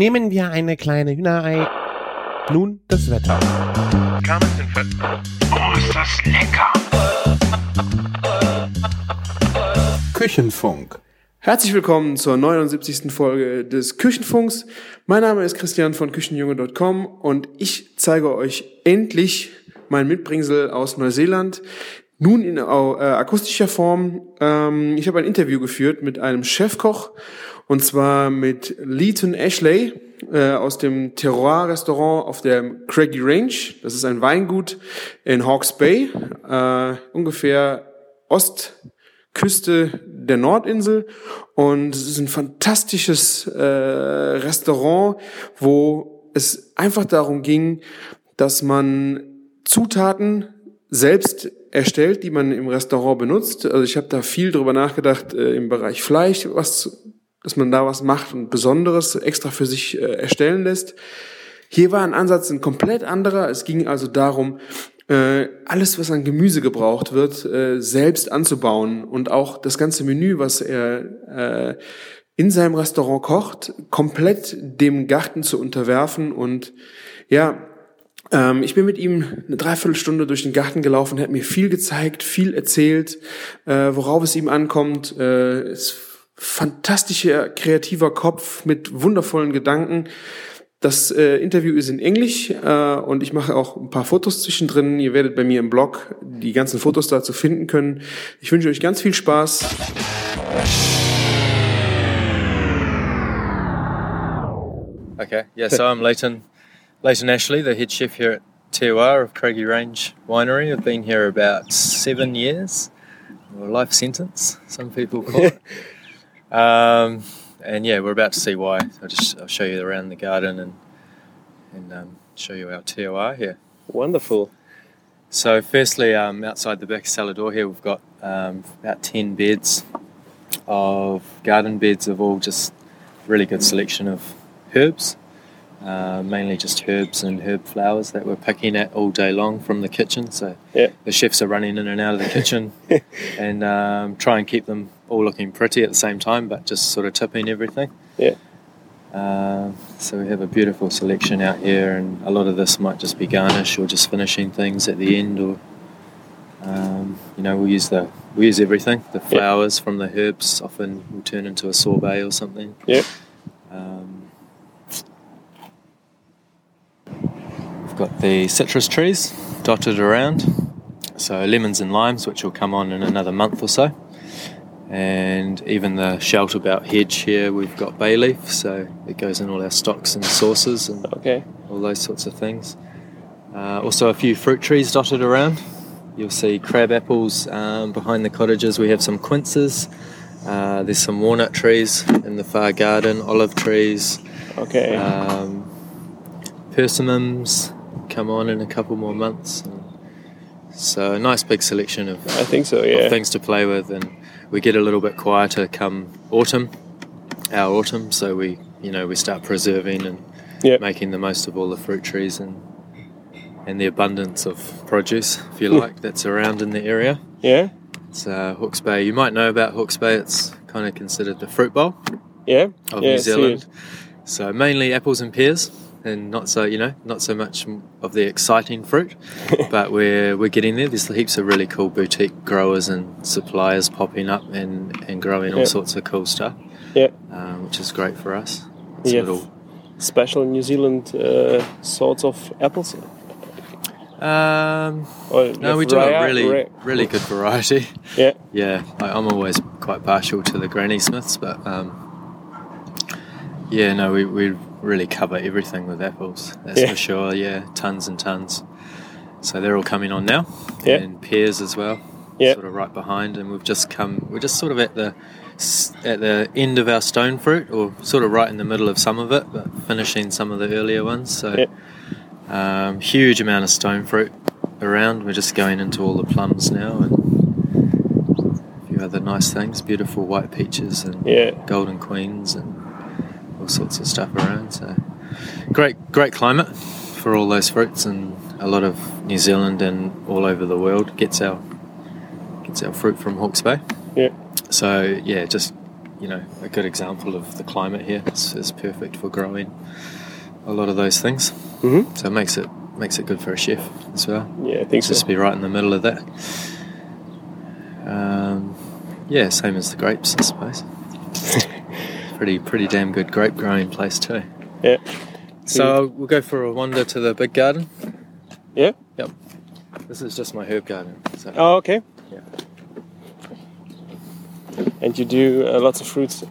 Nehmen wir eine kleine Hühnerei. Nun das Wetter. Oh, ist das lecker! Küchenfunk. Herzlich willkommen zur 79. Folge des Küchenfunks. Mein Name ist Christian von Küchenjunge.com und ich zeige euch endlich mein Mitbringsel aus Neuseeland. Nun in äh, akustischer Form. Ähm, ich habe ein Interview geführt mit einem Chefkoch und zwar mit Leighton Ashley äh, aus dem Terroir-Restaurant auf der Craggy Range. Das ist ein Weingut in Hawke's Bay, äh, ungefähr Ostküste der Nordinsel. Und es ist ein fantastisches äh, Restaurant, wo es einfach darum ging, dass man Zutaten selbst erstellt, die man im Restaurant benutzt. Also ich habe da viel drüber nachgedacht äh, im Bereich Fleisch, was, dass man da was macht und Besonderes extra für sich äh, erstellen lässt. Hier war ein Ansatz ein komplett anderer. Es ging also darum, äh, alles, was an Gemüse gebraucht wird, äh, selbst anzubauen und auch das ganze Menü, was er äh, in seinem Restaurant kocht, komplett dem Garten zu unterwerfen und ja, ähm, ich bin mit ihm eine Dreiviertelstunde durch den Garten gelaufen, er hat mir viel gezeigt, viel erzählt, äh, worauf es ihm ankommt. Äh, ist fantastischer, kreativer Kopf mit wundervollen Gedanken. Das äh, Interview ist in Englisch äh, und ich mache auch ein paar Fotos zwischendrin. Ihr werdet bei mir im Blog die ganzen Fotos dazu finden können. Ich wünsche euch ganz viel Spaß. Okay, yeah, so I'm Leighton, Leighton Ashley, the head chef here at Terroir of Craigie Range Winery. I've been here about seven years, or life sentence, some people call it. um, and yeah, we're about to see why. I'll just I'll show you around the garden and and um, show you our terroir here. Wonderful. So, firstly, um, outside the back cellar door here, we've got um, about 10 beds of garden beds of all just really good selection of herbs, uh, mainly just herbs and herb flowers that we're picking at all day long from the kitchen. So, Yeah. the chefs are running in and out of the kitchen and um, try and keep them all looking pretty at the same time, but just sort of tipping everything. Yeah. Um, so we have a beautiful selection out here, and a lot of this might just be garnish or just finishing things at the end, or um, you know, we use the we use everything. The flowers from the herbs often will turn into a sorbet or something. Yeah. Um, we've got the citrus trees dotted around, so lemons and limes, which will come on in another month or so. And even the shelterbelt hedge here, we've got bay leaf, so it goes in all our stocks and sauces and Okay. all those sorts of things. Uh, also, a few fruit trees dotted around. You'll see crab apples um, behind the cottages. We have some quinces. Uh, there's some walnut trees in the far garden, olive trees, Okay. um, persimmons come on in a couple more months. So, a nice big selection of, I think so. Yeah. things to play with, and we get a little bit quieter come autumn, our autumn. So we, you know, we start preserving and Yeah. making the most of all the fruit trees and and the abundance of produce, if you Hmm. like, that's around in the area. Yeah. It's uh, Hawke's Bay. You might know about Hawke's Bay. It's kind of considered the fruit bowl Yeah. of Yeah, New Zealand. So mainly apples and pears, and not so you know not so much of the exciting fruit, but we're we're getting there. There's heaps of really cool boutique growers and suppliers popping up and and growing all Yeah. sorts of cool stuff, Yeah. um, which is great for us. It's Yeah. little Special New Zealand uh, sorts of apples. Um, Or no, we do a really, really good variety. Yeah. Yeah, I, I'm always quite partial to the Granny Smiths, but um, yeah, no, we, we really cover everything with apples. That's Yeah. for sure. Yeah, tons and tons. So they're all coming on now, Yeah. and pears as well. Yeah. sort of right behind, and we've just come. We're just sort of at the at the end of our stone fruit, or sort of right in the middle of some of it, but finishing some of the earlier ones. So Yeah. um, huge amount of stone fruit around. We're just going into all the plums now, and a few other nice things. Beautiful white peaches and Yeah. golden queens and all sorts of stuff around. So great, great climate for all those fruits, and a lot of New Zealand and all over the world gets our gets our fruit from Hawke's Bay. Yeah. So yeah, just you know a good example of the climate here. It's, it's perfect for growing a lot of those things. Mhm. So it makes it makes it good for a chef as well. Yeah, I think so. Just be right in the middle of that. Um, yeah, same as the grapes, I suppose. pretty pretty damn good grape growing place too. Yeah. So we'll go for a wander to the big garden. Yeah. Yep. This is just my herb garden. So. Oh, okay. Yeah. And you do uh, lots of fruits,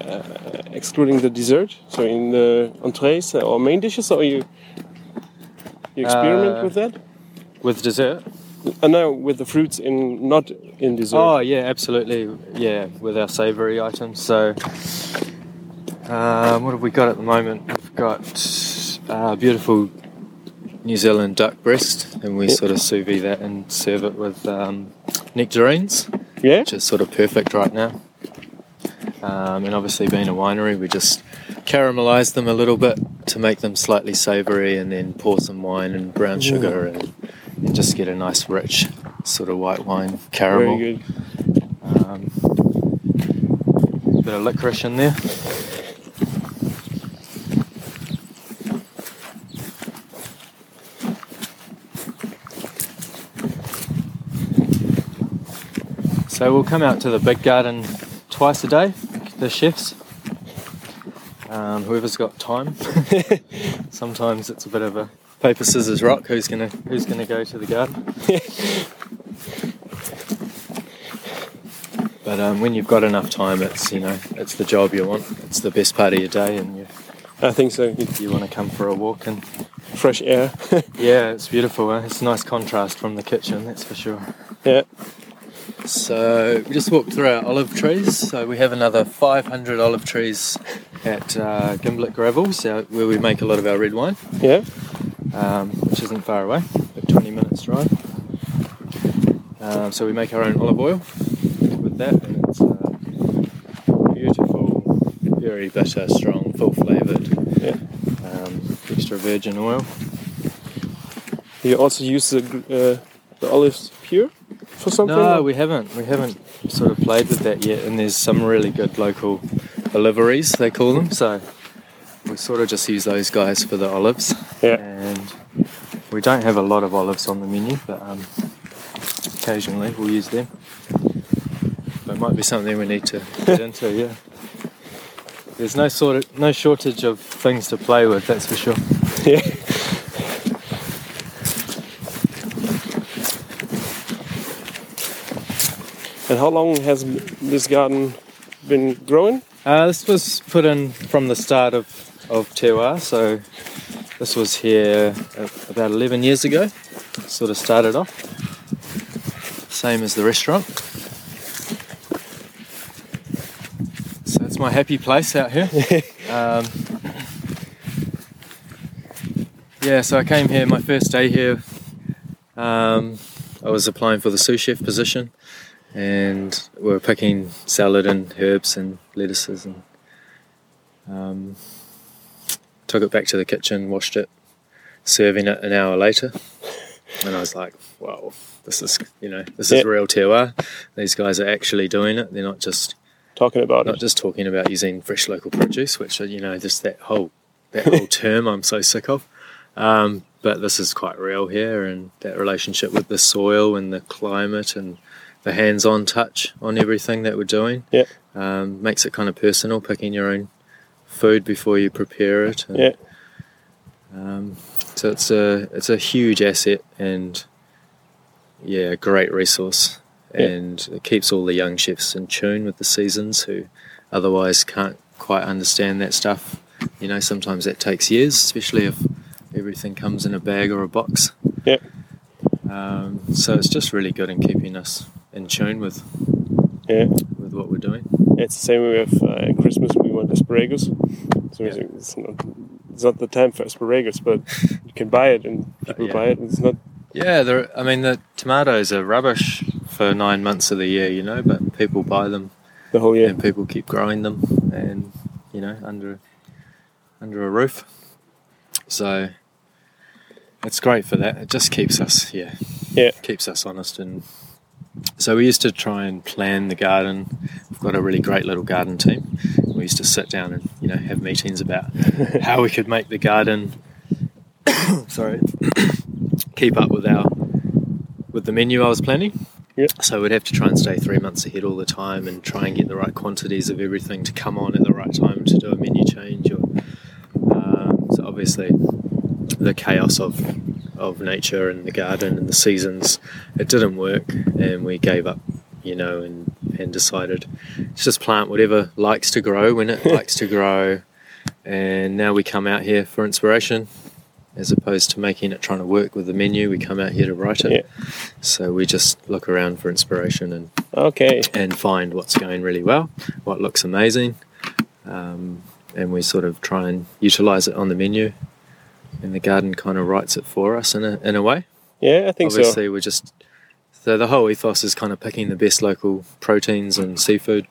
uh, excluding the dessert. So in the entrees or main dishes, or you you experiment Uh, with that? With dessert? Uh, no, with the fruits in not in dessert. Oh yeah, absolutely. Yeah, with our savoury items. So, um, what have we got at the moment? We've got uh, beautiful New Zealand duck breast, and we Yeah. sort of sous vide that and serve it with um, nectarines, yeah. which is sort of perfect right now. Um, and obviously, being a winery, we just caramelise them a little bit to make them slightly savoury, and then pour some wine and brown sugar, and, and just get a nice, rich sort of white wine caramel. Very good. Um, bit of licorice in there. So we'll come out to the big garden twice a day, the chefs. Um, whoever's got time. Sometimes it's a bit of a paper scissors rock. Who's gonna Who's gonna go to the garden? But um, when you've got enough time, it's you know it's the job you want. It's the best part of your day, and you I think so. you want to come for a walk. And Fresh air. yeah, it's beautiful. eh? It's a nice contrast from the kitchen, that's for sure. yeah. So we just walked through our olive trees. So we have another 500 olive trees at uh, Gimblett Gravels, uh, where we make a lot of our red wine, Yeah. Um, which isn't far away, about 20 minutes drive. Um, so we make our own olive oil with that, and it's uh, beautiful, very bitter, strong, full flavoured, Yeah. um, extra virgin oil. You also use the uh, the olives pure for something. No, we haven't. We haven't sort of played with that yet. And there's some really good local oliveries, they call them. So we sort of just use those guys for the olives. Yeah. And we don't have a lot of olives on the menu, but um, occasionally we'll use them. But it might be something we need to get into. Yeah. There's no sort of no shortage of things to play with. That's for sure. Yeah. And how long has this garden been growing? Uh, this was put in from the start of, of Te so this was here about 11 years ago. Sort of started off. Same as the restaurant. So it's my happy place out here. um, yeah, so I came here, my first day here, um, I was applying for the sous chef position and we were picking salad and herbs and lettuces and um, took it back to the kitchen, washed it, serving it an hour later, and I was like, "Wow, this is you know this is real terroir. These guys are actually doing it. They're not just Talking about not it. just talking about using fresh local produce, which you know just that whole that whole term I'm so sick of. Um, but this is quite real here, and that relationship with the soil and the climate and the hands-on touch on everything that we're doing Yeah. um, makes it kind of personal. Picking your own food before you prepare it. And, Yeah. Um, so it's a it's a huge asset and yeah, a great resource. Yeah. And it keeps all the young chefs in tune with the seasons who otherwise can't quite understand that stuff. You know, sometimes that takes years, especially if everything comes in a bag or a box. Yeah. Um, so it's just really good in keeping us in tune with Yeah. with what we're doing. It's the same way with uh, Christmas. Want asparagus. So Yeah. it's, not, it's not the time for asparagus, but you can buy it and people yeah. buy it. And it's not. Yeah, I mean the tomatoes are rubbish for nine months of the year, you know, but people buy them The whole year. and people keep growing them, and you know, under under a roof. So it's great for that. It just keeps us, yeah, Yeah. keeps us honest and So we used to try and plan the garden. We've got a really great little garden team. We used to sit down and you know have meetings about how we could make the garden. sorry, keep up with our with the menu I was planning. Yeah. So we'd have to try and stay three months ahead all the time and try and get the right quantities of everything to come on at the right time to do a menu change. Or um, so obviously the chaos of of nature and the garden and the seasons, it didn't work, and we gave up, you know, and and decided to just plant whatever likes to grow when it likes to grow. And now we come out here for inspiration, as opposed to making it trying to work with the menu. We come out here to write it. Yeah. So we just look around for inspiration and Okay. and find what's going really well, what looks amazing, um, and we sort of try and utilize it on the menu. And the garden kind of writes it for us in a, in a way. Yeah, I think so. Obviously, we're just so the whole ethos is kind of picking the best local proteins and seafood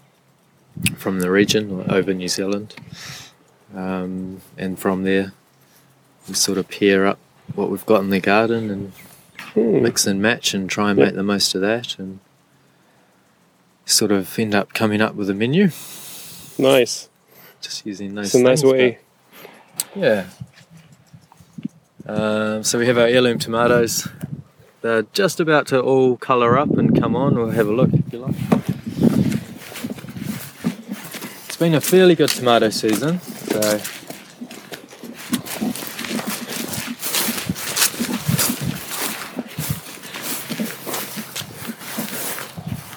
from the region over New Zealand, um, and from there we sort of pair up what we've got in the garden and Hmm. mix and match and try and Yeah. make the most of that and sort of end up coming up with a menu Nice. just using those It's a nice things, way. yeah um, so we have our heirloom tomatoes they're just about to all colour up and come on we'll have a look if you like it's been a fairly good tomato season so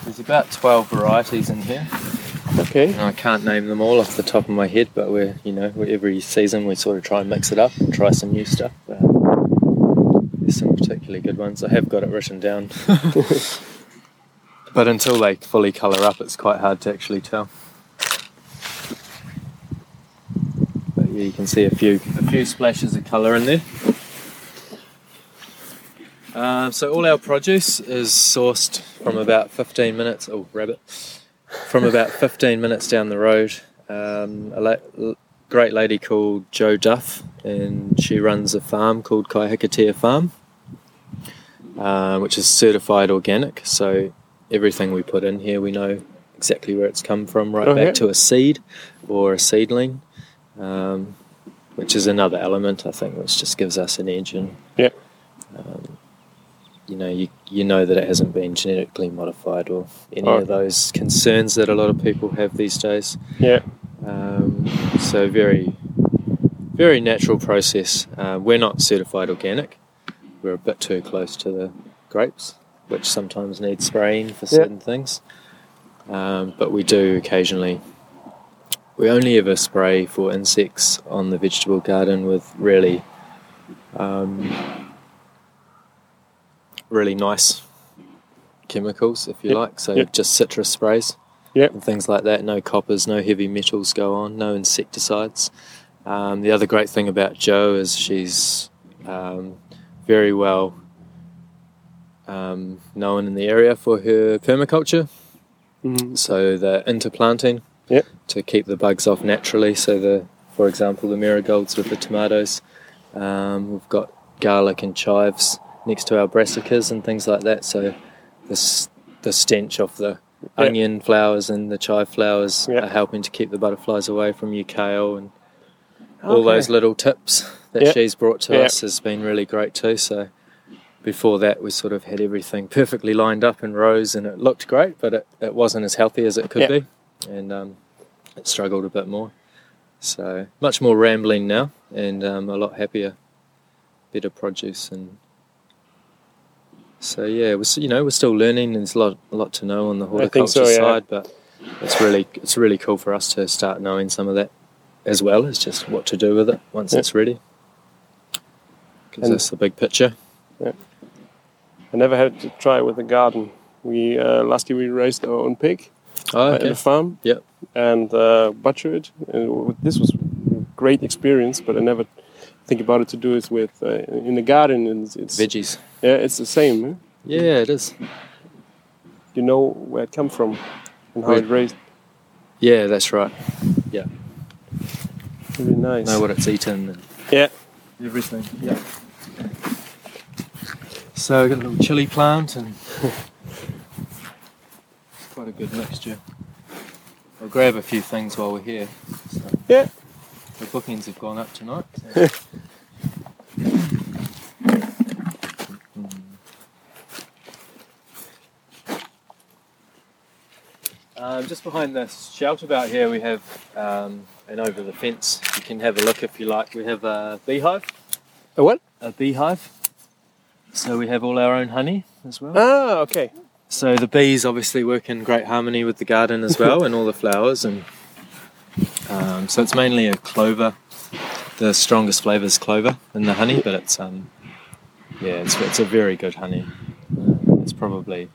There's about 12 varieties in here. Okay. And I can't name them all off the top of my head, but we're, you know, every season we sort of try and mix it up and try some new stuff. But there's some particularly good ones. I have got it written down. but until they fully colour up, it's quite hard to actually tell. But yeah, you can see a few a few splashes of colour in there. Um, so all our produce is sourced from about 15 minutes. Oh, rabbit! From about 15 minutes down the road. Um, a la- great lady called Jo Duff, and she runs a farm called Kahikatea Farm, uh, which is certified organic. So everything we put in here, we know exactly where it's come from, right back to a seed or a seedling, um, which is another element I think, which just gives us an edge and Yeah. um, you know, you, you know that it hasn't been genetically modified or any Oh. of those concerns that a lot of people have these days. Yeah. Um, so very, very natural process. Uh, we're not certified organic. We're a bit too close to the grapes, which sometimes need spraying for certain things. Um, but we do occasionally. We only ever spray for insects on the vegetable garden with really, um, really nice chemicals, if you Yep. like. So Yep. just citrus sprays Yep. and things like that. No coppers, no heavy metals go on, no insecticides. Um, the other great thing about Jo is she's um, very well um, known in the area for her permaculture. Mhm. So the interplanting Yep. to keep the bugs off naturally. So the, for example, the marigolds with the tomatoes. Um, we've got garlic and chives next to our brassicas and things like that. So the the stench of the Yep. onion flowers and the chive flowers Yep. are helping to keep the butterflies away from you kale and all those little tips that Yep. she's brought to Yep. us has been really great too. So before that, we sort of had everything perfectly lined up in rows, and it looked great, but it, it wasn't as healthy as it could be, and um, it struggled a bit more. So much more rambling now, and um, a lot happier, better produce, and so yeah, we're you know we're still learning. There's a lot a lot to know on the horticulture so, yeah. side, but it's really it's really cool for us to start knowing some of that as well as just what to do with it once Yeah. it's ready. Gives And- us the big picture. Yeah. I never had to try with the garden. We uh, last year we raised our own pig Oh, uh, okay. at the farm. Yep. And uh, butchered. And this was a great experience, but I never think about it to do it with uh, in the garden. And it's, it's Veggies. yeah, it's the same. eh? Yeah, it is. You know where it come from and how Right. it raised. Yeah, that's right. Yeah. Really nice. Know what it's eaten and Yeah. everything. Yeah. So I've got a little chili plant and it's quite a good mixture. I'll grab a few things while we're here. So Yeah. The bookings have gone up tonight. so- Um, just behind this shelter out here, we have, um, and over the fence, you can have a look if you like. We have a beehive. A what? A beehive. So we have all our own honey as well. Ah, okay. So the bees obviously work in great harmony with the garden as well, and all the flowers, and um, so it's mainly a clover. The strongest flavour is clover in the honey, but it's um, yeah, it's it's a very good honey. It's probably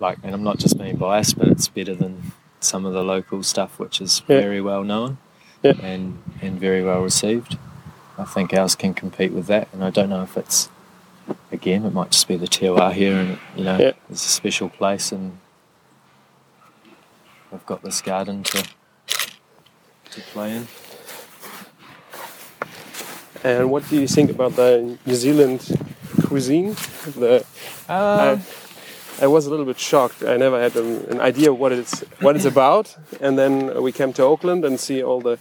like, and I'm not just being biased, but it's better than some of the local stuff, which is Yeah. very well known Yeah. and and very well received. I think ours can compete with that, and I don't know if it's again, it might just be the terroir here, and you know, Yeah. it's a special place, and I've got this garden to to play in. And what do you think about the New Zealand cuisine? The uh, I, I was a little bit shocked. I never had an, an idea what it's what it's about, and then we came to Auckland and see all the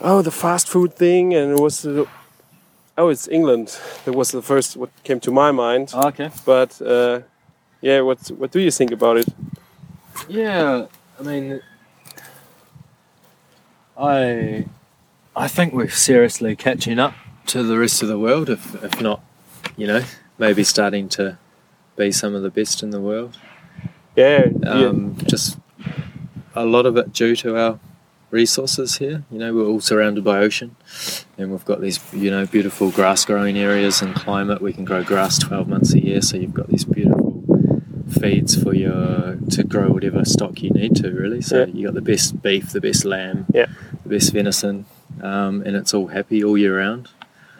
oh the fast food thing, and it was uh, oh it's England. That was the first what came to my mind. Oh, okay. But uh, yeah, what what do you think about it? Yeah, I mean, I I think we're seriously catching up to the rest of the world, if if not, you know, maybe starting to be some of the best in the world. Yeah, yeah. Um, Just a lot of it due to our resources here. You know, we're all surrounded by ocean, and we've got these, you know, beautiful grass growing areas and climate. We can grow grass twelve months a year, so you've got these beautiful feeds for your to grow whatever stock you need to. Really, so Yeah. you got the best beef, the best lamb, Yeah. the best venison, um, and it's all happy all year round.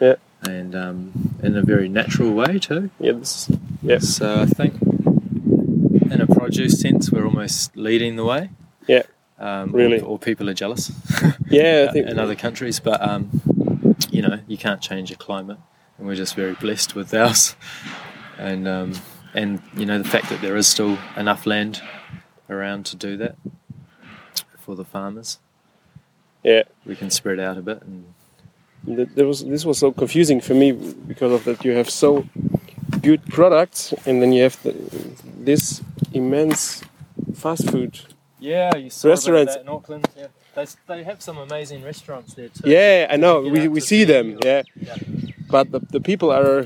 Yeah. And um, in a very natural way too. yeah, this, yeah, So I think, in a produce sense, we're almost leading the way. Yeah. Um, Really. Or, or people are jealous yeah. I think in other countries, but um, you know, you can't change your climate, and we're just very blessed with ours. And um, and you know, the fact that there is still enough land around to do that for the farmers, yeah. we can spread out a bit and There was this was so confusing for me because of that you have so good products and then you have the, this immense fast food. Yeah, you saw Restaurants. that in Auckland. Yeah, they, they have some amazing restaurants there too. Yeah, I know. We, we see them. Yeah, Yeah. but the, the people are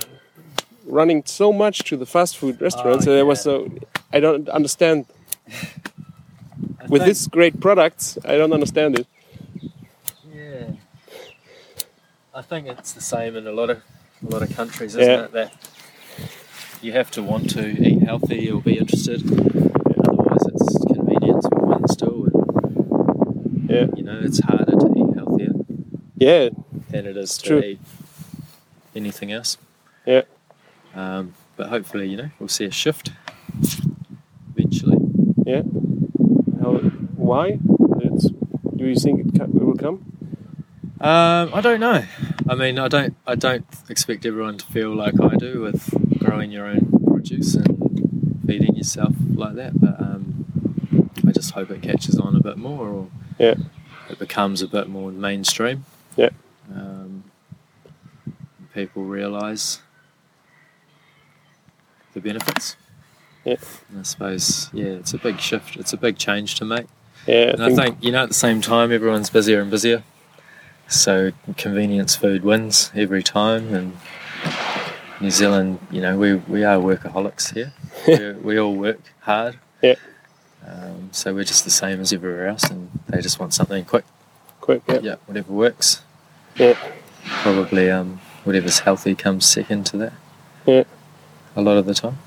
running so much to the fast food restaurants. Oh, and I was yeah. so I don't understand I with this great products. I don't understand it. Yeah, I think it's the same in a lot of a lot of countries, isn't Yeah. it? That you have to want to eat healthy or be interested. Otherwise, it's convenience will win still, and Yeah, you know it's harder to eat healthier yeah, than it is to True. eat anything else. Yeah. Um, but hopefully, you know, we'll see a shift eventually. yeah. How? Why? It's, do you think it, it will come? Um, I don't know. I mean, I don't. I don't expect everyone to feel like I do with growing your own produce and feeding yourself like that. But um, I just hope it catches on a bit more, or Yeah. it becomes a bit more mainstream. Yeah. Um, people realise the benefits. Yeah. And I suppose, yeah, it's a big shift. It's a big change to make. Yeah, And I think, you know, at the same time, everyone's busier and busier. So convenience food wins every time. And New Zealand, you know, we, we are workaholics here. we we all work hard. Yeah. Um, so we're just the same as everywhere else, and they just want something quick. quick. Yeah. Yeah, whatever works. Yeah. Probably um, whatever's healthy comes second to that. Yeah. A lot of the time.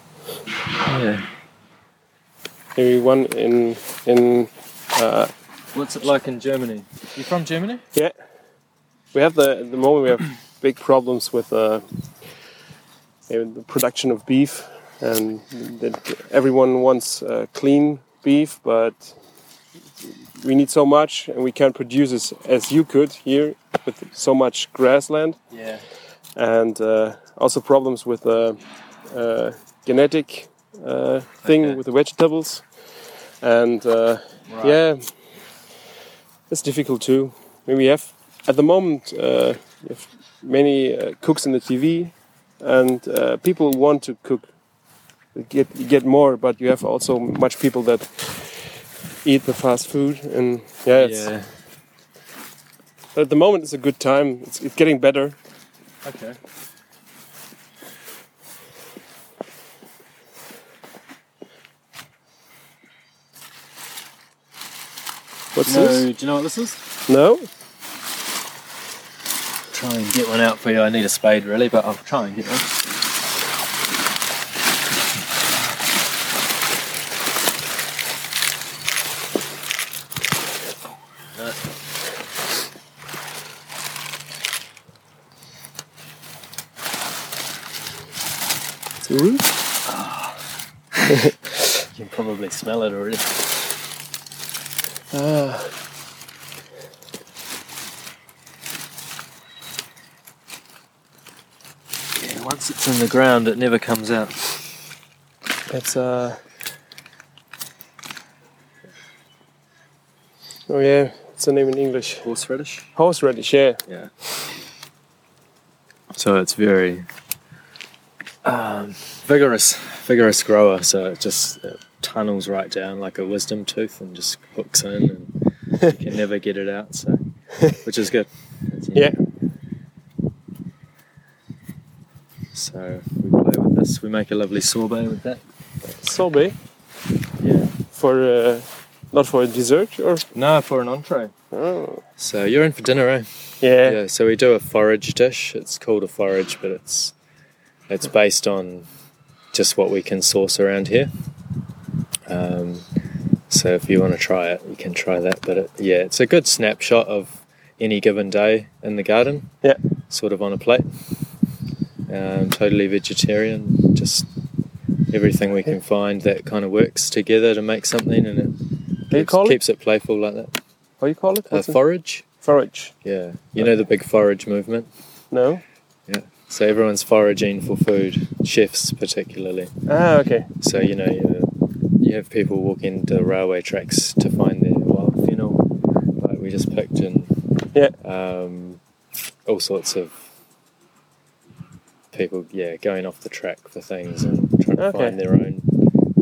Yeah. Maybe one in in. Uh, What's it like in Germany? You're from Germany? yeah, we have the at the moment we have big problems with uh, the production of beef, and that everyone wants uh, clean beef, but we need so much, and we can't produce as, as you could here with so much grassland. Yeah. and uh, also problems with the uh, genetic uh, thing Okay. with the vegetables. and uh, yeah, it's difficult too. I mean, we have at the moment uh, we have many uh, cooks in the TV, and uh, people want to cook, get get more, but you have also much people that eat the fast food, and yeah, it's, Yeah. but at the moment it's a good time. It's, it's getting better. Okay. What's No, this? do you know what this is? No. Try and get one out for you. I need a spade really, but I'll try and get one. No. It's a root. You can probably smell it already. Ah. Yeah, once it's in the ground, it never comes out. It's uh. Oh yeah, what's the name in English? Horseradish. Horseradish. Yeah. Yeah. So it's very um, vigorous, vigorous grower. So it just it tunnels right down like a wisdom tooth and just hooks in, and you can never get it out. So, which is good. Yeah. So we play with this. We make a lovely sorbet with that. Sorbet Yeah. for uh, not for a dessert or. No, for an entree. Oh. So you're in for dinner, eh? Yeah. Yeah, so we do a forage dish. It's called a forage, but it's it's based on just what we can source around here. Um, so if you want to try it, you can try that. But it, yeah, it's a good snapshot of any given day in the garden. Yeah. Sort of on a plate. Um, totally vegetarian. Just everything we can find that kind of works together to make something, and it keeps, call it? keeps it playful like that. What do you call it? Uh, it? forage. Forage. Yeah, you know the big forage movement. No. Yeah. So everyone's foraging for food, chefs particularly. Ah, okay. So you know you, have people walking the railway tracks to find their wild fennel, like we just picked, and Yeah. um, all sorts of people, yeah, going off the track for things and trying to Okay. find their own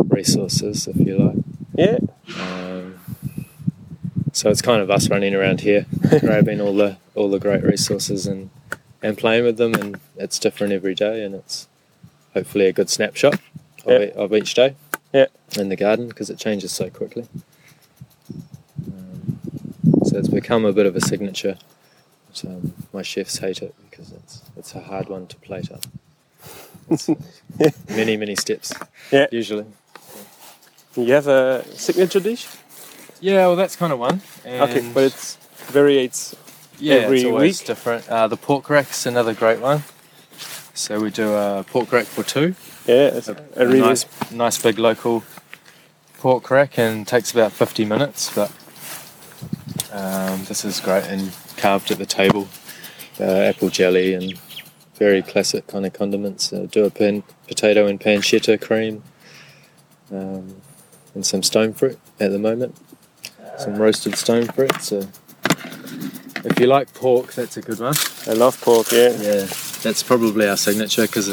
resources, if you like. Yeah. Um, so it's kind of us running around here, grabbing all the all the great resources and and playing with them, and it's different every day, and it's hopefully a good snapshot of, e- of each day Yeah. in the garden because it changes so quickly. Um, so it's become a bit of a signature. But, um, my chefs hate it because it's it's a hard one to plate up. It's, many many steps. Yeah. Usually. You have a signature dish? Yeah, well, that's kind of one. Okay, but it's variates. Yeah, every it's always week? different. Uh, the pork rack's another great one. So we do a pork rack for two. Yeah, it's A, a, a really nice, nice big local pork rack, and takes about fifty minutes. But um, this is great and carved at the table. Uh, apple jelly and very classic kind of condiments. Uh, do a pan, potato and pancetta cream, um, and some stone fruit at the moment. Some roasted stone fruit. So if you like pork, that's a good one. I love pork. Yeah. Yeah, that's probably our signature because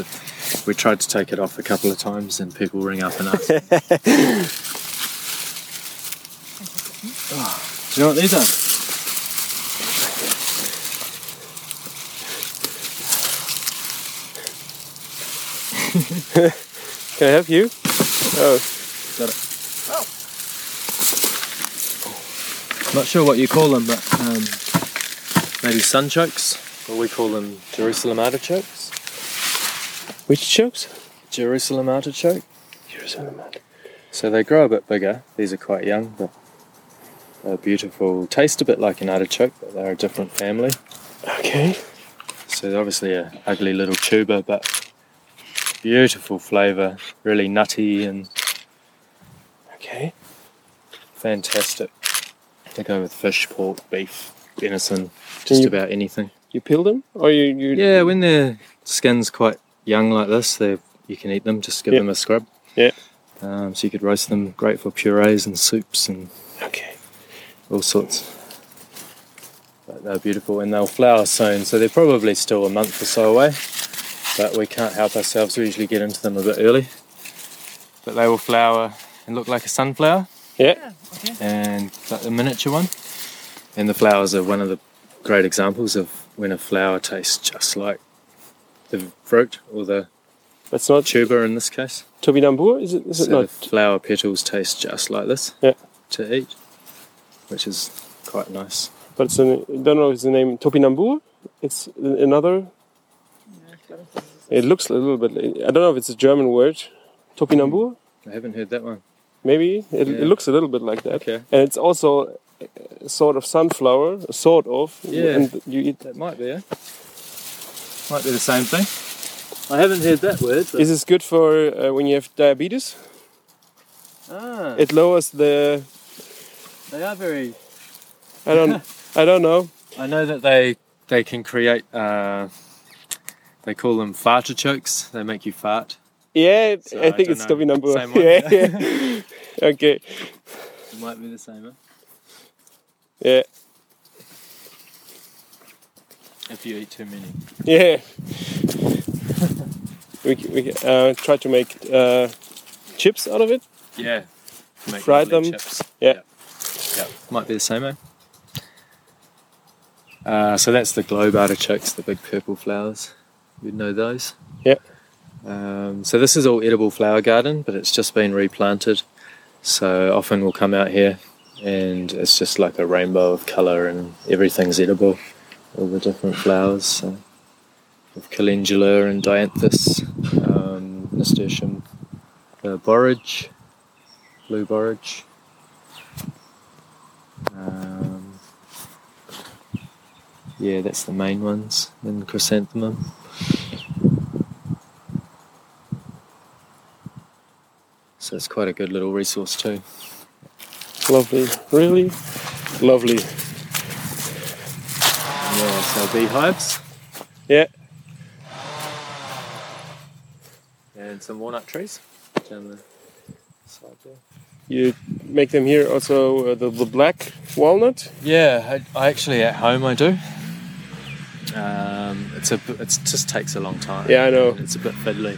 we tried to take it off a couple of times and people ring up and ask. Oh, do you know what these are? Can I help you? Oh, Got it. Oh. Not sure what you call them, but um, maybe sunchokes, or we call them Jerusalem artichokes. Which chokes? Jerusalem artichoke. Jerusalem. So they grow a bit bigger. These are quite young, but they're beautiful. Taste a bit like an artichoke, but they're a different family. Okay. So they're obviously a ugly little tuber, but beautiful flavour, really nutty and Okay. fantastic. They go with fish, pork, beef, venison, just you- about anything. You peel them, or you you? Yeah, when their skin's quite young like this, they you can eat them. Just give Yeah. them a scrub. Yeah. Um, so you could roast them, great for purees and soups and Okay. all sorts. But they're beautiful and they'll flower soon, so they're probably still a month or so away. But we can't help ourselves, we usually get into them a bit early. But they will flower and look like a sunflower Yeah. and like a miniature one. And the flowers are one of the great examples of when a flower tastes just like the fruit or the That's not tuber in this case. topinambur, is it? Is it not? the flower petals taste just like this Yeah. to eat, which is quite nice. But it's an, I don't know if it's the name topinambur. It's another. It looks a little bit. I don't know if it's a German word. Topinambur. I haven't heard that one. Maybe it, Yeah. it looks a little bit like that. Okay. And it's also a sort of sunflower, a sort of. Yeah. And you eat. That might be, eh? Might be the same thing. I haven't heard that word. Is this good for uh, when you have diabetes? ah, It lowers the. they are very. I don't. I don't know. I know that they they can create. Uh, they call them fartichokes. They make you fart. Yeah, So, I I think don't it's know. topinambur. Same one, Yeah. yeah. yeah. okay. It might be the same, eh? Yeah. If you eat too many. Yeah. we we uh, try to make uh, chips out of it. Yeah. Make Fry them. Chips. Yeah. Yeah. Might be the same, eh? Uh, so that's the globe artichokes, the big purple flowers. You'd know those. Yeah. Um, so this is all edible flower garden, but it's just been replanted. So often we'll come out here and it's just like a rainbow of colour and everything's edible. All the different flowers. So with calendula and dianthus, um, nasturtium, uh, borage, blue borage. Um, yeah, that's the main ones. Then chrysanthemum. So it's quite a good little resource too. Lovely. Really lovely. So beehives Yeah. and some walnut trees down the side there. You make them here also uh, the, the black walnut. Yeah, I, I actually at home I do. Um, it's a it just takes a long time. Yeah, I know. It's a bit fiddly,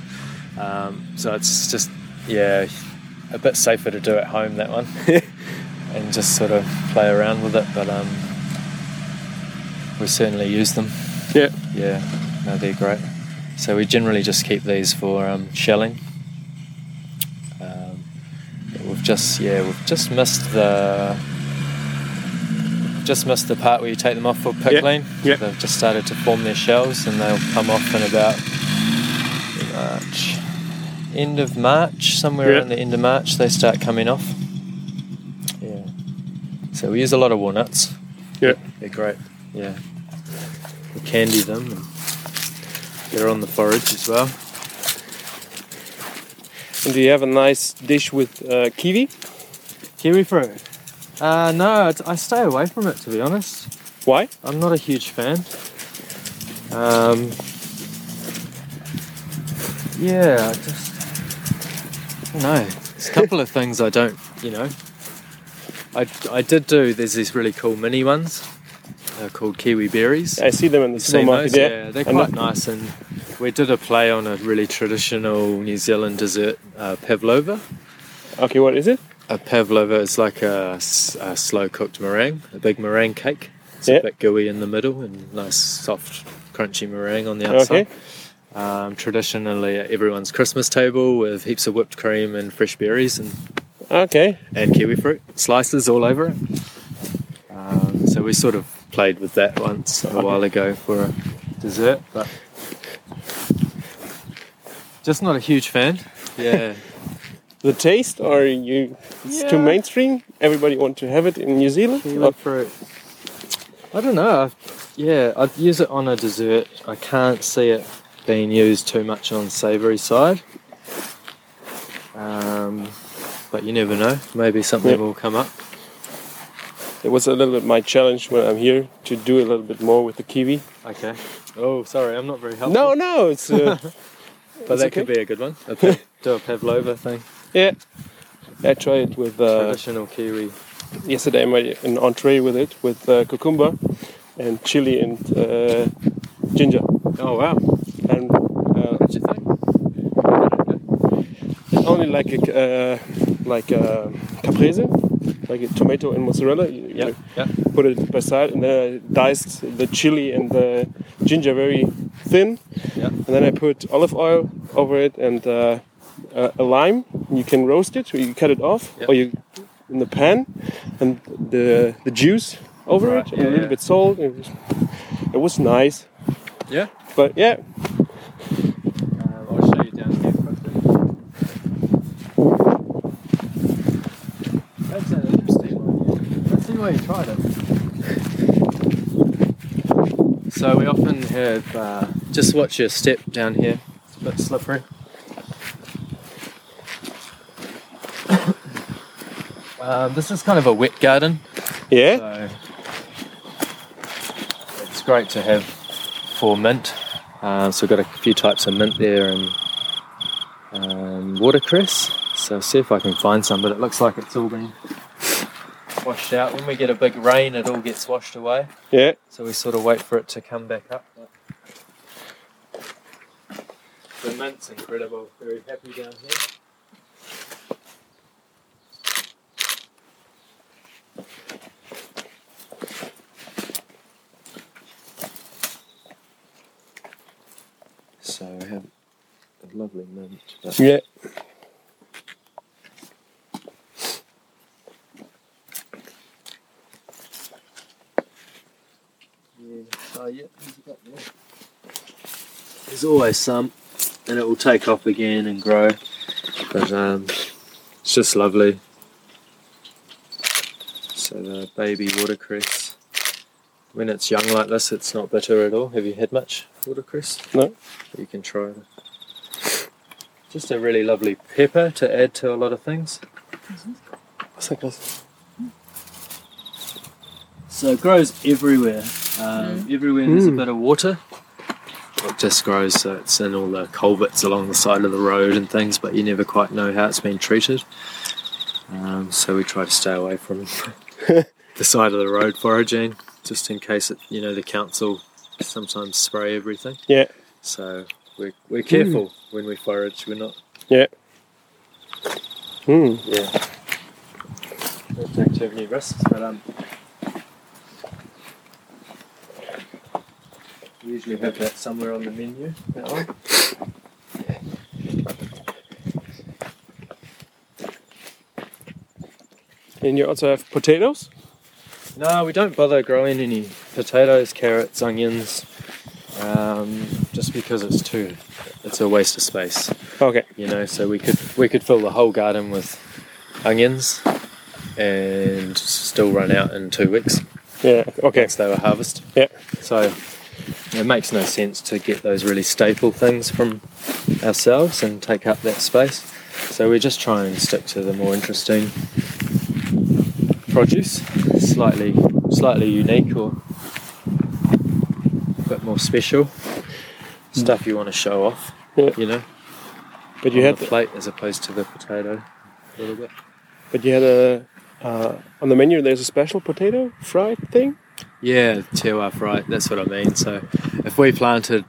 um, so it's just yeah, a bit safer to do at home that one, and just sort of play around with it. But um, we certainly use them. Yeah. Yeah, no, they're great. So we generally just keep these for um, shelling. Um, we've just yeah we've just missed the just missed the part where you take them off for pickling. yeah. They've just started to form their shells and they'll come off in about March, end of March, somewhere Yeah. around the end of March they start coming off. Yeah. So we use a lot of walnuts. Yeah. They're great. Yeah. We candy them. And they're on the forage as well. And do you have a nice dish with uh, kiwi? Kiwi fruit. Uh, no, it's- I stay away from it to be honest. Why? I'm not a huge fan. Um, yeah, I just no. don't. There's a couple of things I don't, you know. I, I did do. There's these really cool mini ones. They're called kiwi berries. I see them in the supermarket. Yeah. Yeah, they're quite nice. And we did a play on a really traditional New Zealand dessert, uh, pavlova. Okay, what is it? A pavlova is like a slow cooked meringue, a big meringue cake. It's Yeah. a bit gooey in the middle and nice soft, crunchy meringue on the outside. Okay. Um, traditionally at everyone's Christmas table with heaps of whipped cream and fresh berries and, Okay. and kiwi fruit slices all over it. Um, so we sort of played with that once a while ago for a dessert, but just not a huge fan. Yeah. The taste, or you? It's too mainstream. Everybody want to have it in New Zealand. Kiwi Or- fruit. I don't know. I- Yeah, I'd use it on a dessert. I can't see it being used too much on savoury side. Um, but you never know. Maybe something Yeah. will come up. It was a little bit my challenge when I'm here to do a little bit more with the kiwi. Okay. Oh, sorry, I'm not very helpful. No, no, it's uh, but it's that okay. could be a good one. A pav- do a pavlova thing. Yeah. I tried it with uh, Traditional Kiwi. yesterday. I made an entree with it with uh, cucumber and chili and uh, ginger. Oh wow! And uh, What'd you think? only like a uh, like a caprese, like a tomato and mozzarella. You, Yeah, yeah. put it beside, and then I diced the chili and the ginger very thin, Yeah. and then I put olive oil over it and uh, a, a lime. You can roast it, or you cut it off, Yeah. or you in the pan, and the the juice over Right, it, and yeah, a little bit salt. It was, it was nice, Yeah. but yeah, Um, I'll show you down here quickly. That's an interesting one. Let's see why you tried it. So we often have uh, just watch your step down here. It's a bit slippery. um, this is kind of a wet garden. yeah, So it's great to have for mint. Uh, so we've got a few types of mint there and um, watercress. So see if I can find some, but it looks like it's all been washed out. When we get a big rain, it all gets washed away. yeah. So we sort of wait for it to come back up. The mint's incredible. Very happy down here. So we have a lovely mint. Yeah. Oh, yeah. who's it got there? There's always some, and it will take off again and grow. But um, it's just lovely. So the baby watercress, when it's young like this, it's not bitter at all. Have you had much watercress? No. You can try it. Just a really lovely pepper to add to a lot of things. Krass? So it grows everywhere. Um, Everywhere there's a Mm. bit of water. It just grows, so it's in all the culverts along the side of the road and things, but you never quite know how it's been treated. Um, so we try to stay away from the side of the road foraging, just in case it, you know, the council sometimes spray everything. Yeah. So we're, we're careful when we forage. We're not, Yeah. Hmm. yeah. Don't take too many risks, but um, usually have that somewhere on the menu. That one. And you also have potatoes. No, we don't bother growing any potatoes, carrots, onions, um, just because it's too, it's a waste of space. Okay. You know, so we could we could fill the whole garden with onions, and still run out in two weeks Yeah. Okay. once they were harvested. Yeah. So it makes no sense to get those really staple things from ourselves and take up that space. So we're just try and stick to the more interesting produce, slightly slightly unique or a bit more special stuff you want to show off. Yeah. You know, But you had the plate as opposed to the potato a little bit. but you had a uh, on the menu. There's a special potato fried thing. Yeah, Terroir fried. That's what I mean. So, if we planted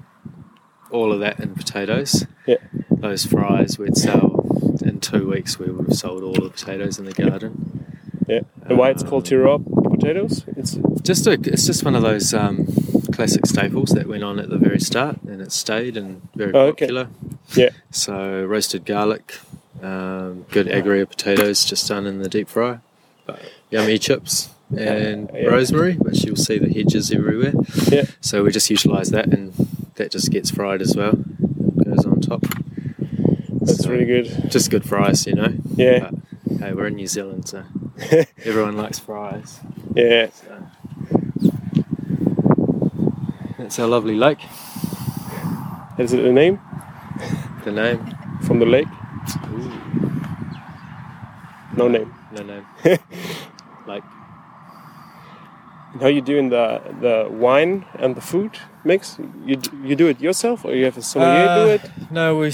all of that in potatoes, Yeah. those fries we'd sell in two weeks. We would have sold all the potatoes in the garden. Yeah. And why it's called Terroir potatoes? It's Just a, it's just one of those um, classic staples that went on at the very start, and it stayed and very Oh, okay. popular. Yeah. So roasted garlic, um, good agria potatoes just done in the deep fryer, but yummy chips and Yeah. rosemary, which you'll see the hedges everywhere. Yeah. So we just utilise that, and that just gets fried as well. Goes on top. that's So, really good. Just good fries, you know. Yeah. But, hey, we're in New Zealand, so everyone likes fries. Yeah. So. That's our lovely lake. Is it a name The name? from the lake? No name. No name. like how you doing the the wine and the food mix? You you do it yourself, or you have a sommelier do Uh, it? No, we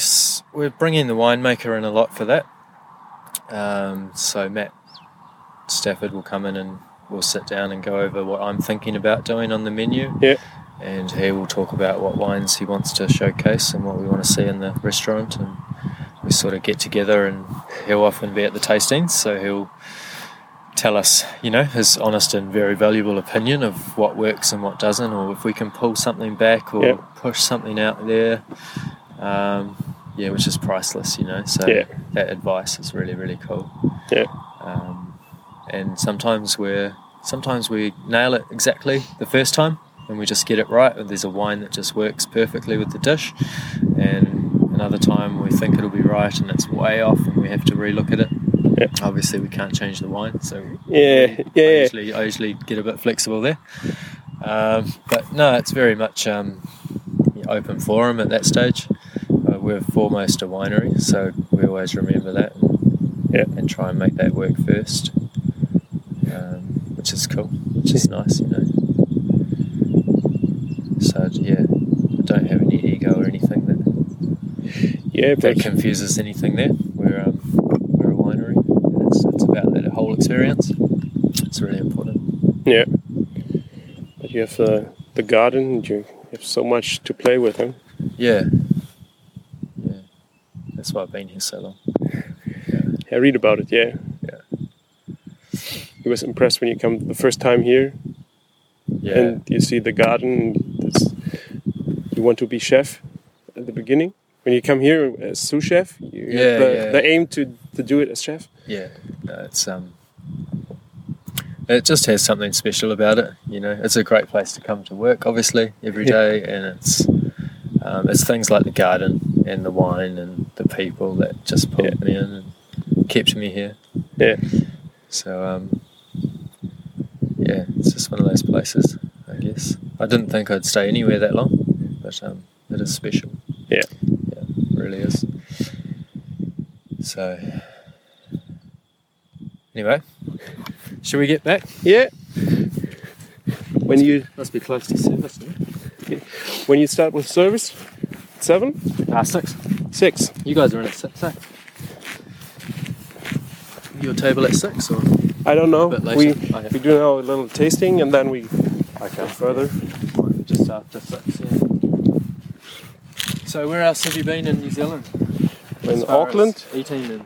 we're bringing the winemaker in a lot for that. Um, so Matt Stafford will come in and we'll sit down and go over what I'm thinking about doing on the menu. Yeah. And he will talk about what wines he wants to showcase and what we want to see in the restaurant. And we sort of get together and he'll often be at the tastings, so he'll tell us, you know, his honest and very valuable opinion of what works and what doesn't, or if we can pull something back or Yeah. push something out there. Um, yeah, which is priceless, you know. So Yeah. that advice is really, really cool. Yeah. Um, and sometimes we're sometimes we nail it exactly the first time and we just get it right and there's a wine that just works perfectly with the dish and another time we think it'll be right and it's way off and we have to relook at it Yeah. obviously we can't change the wine so Yeah, I yeah, yeah. usually, I usually get a bit flexible there um, but no it's very much um, open forum at that stage uh, we're foremost a winery so we always remember that and, Yeah. and try and make that work first um, which is cool, which is nice, you know. So yeah, I don't have any ego or anything that, Yeah, that confuses anything there. We're um, we're a winery, and it's, it's about that whole experience. It's really important. yeah. But you have uh, the garden. You have so much to play with, huh? Yeah, yeah. That's why I've been here so long. I read about it. Yeah. Yeah. He was impressed when you come the first time here, Yeah, and you see the garden. This, you want to be chef at the beginning. When you come here as sous chef, you Yeah, have the, yeah. the aim to, to do it as chef. yeah. No, it's um, it just has something special about it. You know, it's a great place to come to work, obviously, every day, Yeah. and it's um, it's things like the garden and the wine and the people that just pulled Yeah. me in and kept me here. Yeah. So um, yeah, it's just one of those places, I guess. I didn't think I'd stay anywhere that long, but um, it is special. Yeah. Yeah, it really is. So anyway, should we get back? Yeah. When you Must be close to service. when you start with service, seven, Ah, six. six. You guys are in at six, eh? Your table at six, or I don't know. We later? Okay. we do now a little tasting and then we go further. just after six? Yeah. So where else have you been in New Zealand? In As far as Auckland, eating in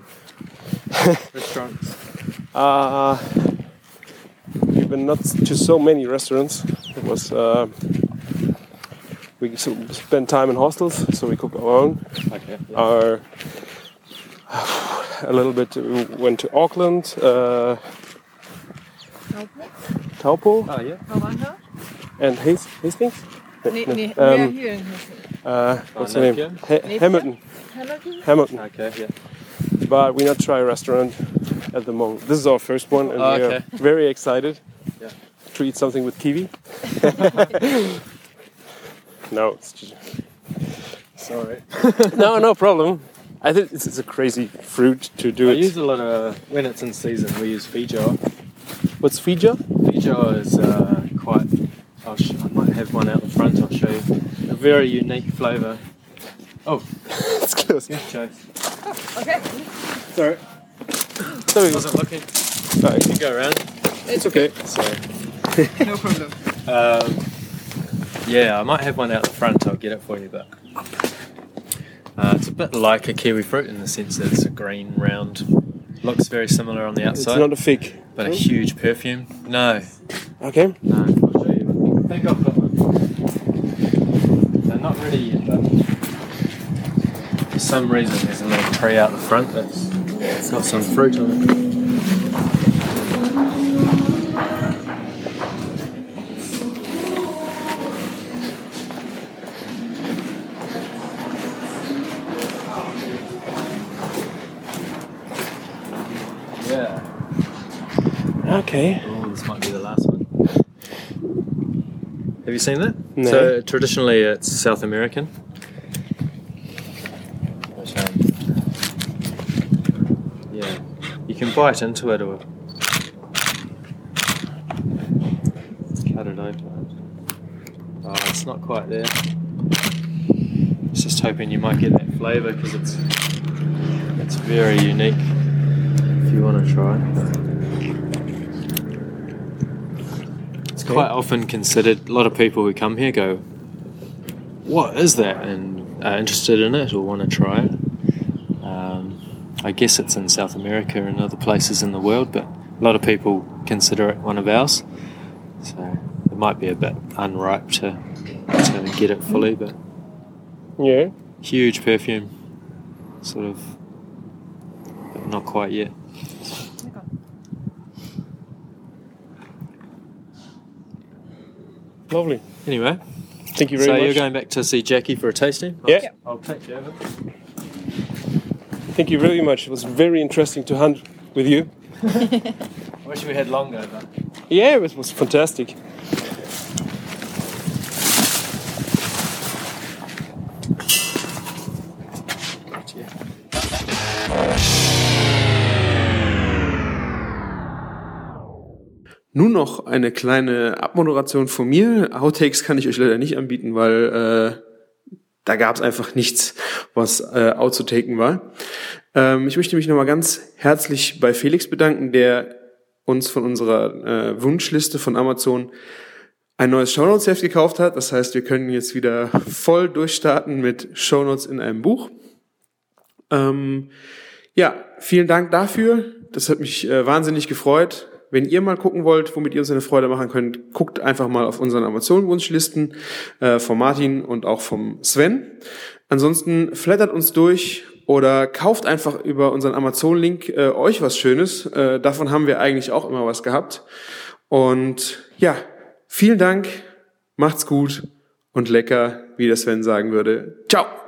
restaurants. uh, been not to so many restaurants. It was uh, we s- spend time in hostels, so we cook our own. Okay. Our a little bit. We went to Auckland, uh, Taupo, Oh yeah. Havanna? and Hast- Hastings. Nee, nee, Um, mehr hier in Hessen. Uh, what's Oh, the name? Ha- Hamilton. Hamilton? Hamilton. Okay. Yeah. but we not try a restaurant at the moment. This is our first one, and Oh, we are very excited Yeah. To eat something with kiwi. no, it's just, Sorry. no, no problem. I think it's, it's a crazy fruit to do I it. use a lot of when it's in season. We use Feijoa. What's Fija? Feijoa is uh, quite. I'll sh- I might have one out the front. I'll show you. A very unique flavour. Oh, it's close. yeah, Chase. Okay. Sorry, Sorry, wasn't looking. sorry. You can go around. It's okay. Sorry. No problem. Um, yeah, I might have one out the front. I'll get it for you, but uh, it's a bit like a kiwi fruit in the sense that it's a green, round. Looks very similar on the outside. It's not a fig. but a huge perfume. No, Okay. no. I'll. I think I've got one. They're not ready yet, but for some reason there's a little tree out the front that's it's got some fruit on it. Okay. Oh, this might be the last one. Have you seen that? No. So traditionally, it's South American. Um, yeah, you can bite into it or cut it open. Oh, it's not quite there. Just hoping you might get that flavour because it's it's very unique. If you want to try. It's quite often considered. A lot of people who come here go, "What is that?" and are interested in it or want to try it. Um, I guess it's in South America and other places in the world, but a lot of people consider it one of ours. So it might be a bit unripe to to get it fully, but Yeah. huge perfume, sort of, but not quite yet. Lovely. Anyway, Thank you very so much. So you're going back to see Jackie for a tasting? Yeah. I'll take you over. Thank you very much. It was very interesting to hunt with you. I wish we had longer, but Yeah, it was fantastic. Nun noch eine kleine Abmoderation von mir. Outtakes kann ich euch leider nicht anbieten, weil äh, da gab es einfach nichts, was äh, outzutaken war. Ähm, ich möchte mich nochmal ganz herzlich bei Felix bedanken, der uns von unserer äh, Wunschliste von Amazon ein neues Shownotes-Heft gekauft hat. Das heißt, wir können jetzt wieder voll durchstarten mit Shownotes in einem Buch. Ähm, ja, vielen Dank dafür. Das hat mich äh, wahnsinnig gefreut. Wenn ihr mal gucken wollt, womit ihr uns eine Freude machen könnt, guckt einfach mal auf unseren Amazon-Wunschlisten äh, von Martin und auch vom Sven. Ansonsten flattert uns durch oder kauft einfach über unseren Amazon-Link äh, euch was Schönes. Äh, davon haben wir eigentlich auch immer was gehabt. Und ja, vielen Dank, macht's gut und lecker, wie der Sven sagen würde. Ciao!